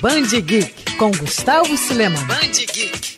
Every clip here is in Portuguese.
Band Geek com Gustavo Silema. Band Geek.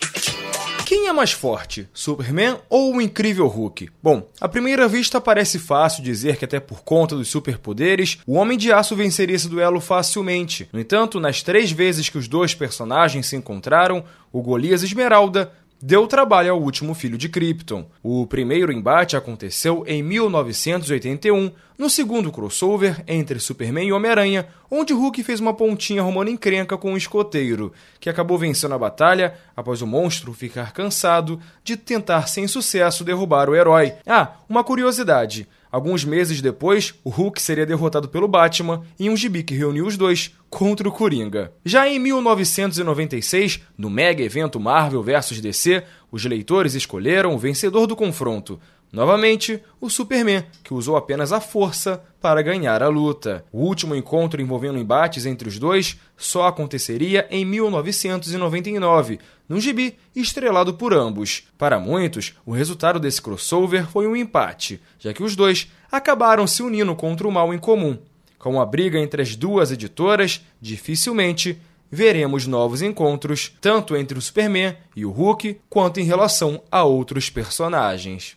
Quem é mais forte, Superman ou o incrível Hulk? Bom, à primeira vista parece fácil dizer que até por conta dos superpoderes, o Homem de Aço venceria esse duelo facilmente. No entanto, nas três vezes que os dois personagens se encontraram, o Golias Esmeralda deu trabalho ao último filho de Krypton. O primeiro embate aconteceu em 1981, no segundo crossover entre Superman e Homem-Aranha, onde Hulk fez uma pontinha romana encrenca com um escoteiro, que acabou vencendo a batalha após o monstro ficar cansado de tentar sem sucesso derrubar o herói. Ah, uma curiosidade. Alguns meses depois, o Hulk seria derrotado pelo Batman em um gibi que reuniu os dois contra o Coringa. Já em 1996, no mega evento Marvel vs DC, os leitores escolheram o vencedor do confronto, Novamente, o Superman, que usou apenas a força para ganhar a luta. O último encontro envolvendo embates entre os dois só aconteceria em 1999, num gibi estrelado por ambos. Para muitos, o resultado desse crossover foi um empate, já que os dois acabaram se unindo contra o mal em comum. Com a briga entre as duas editoras, dificilmente veremos novos encontros, tanto entre o Superman e o Hulk, quanto em relação a outros personagens.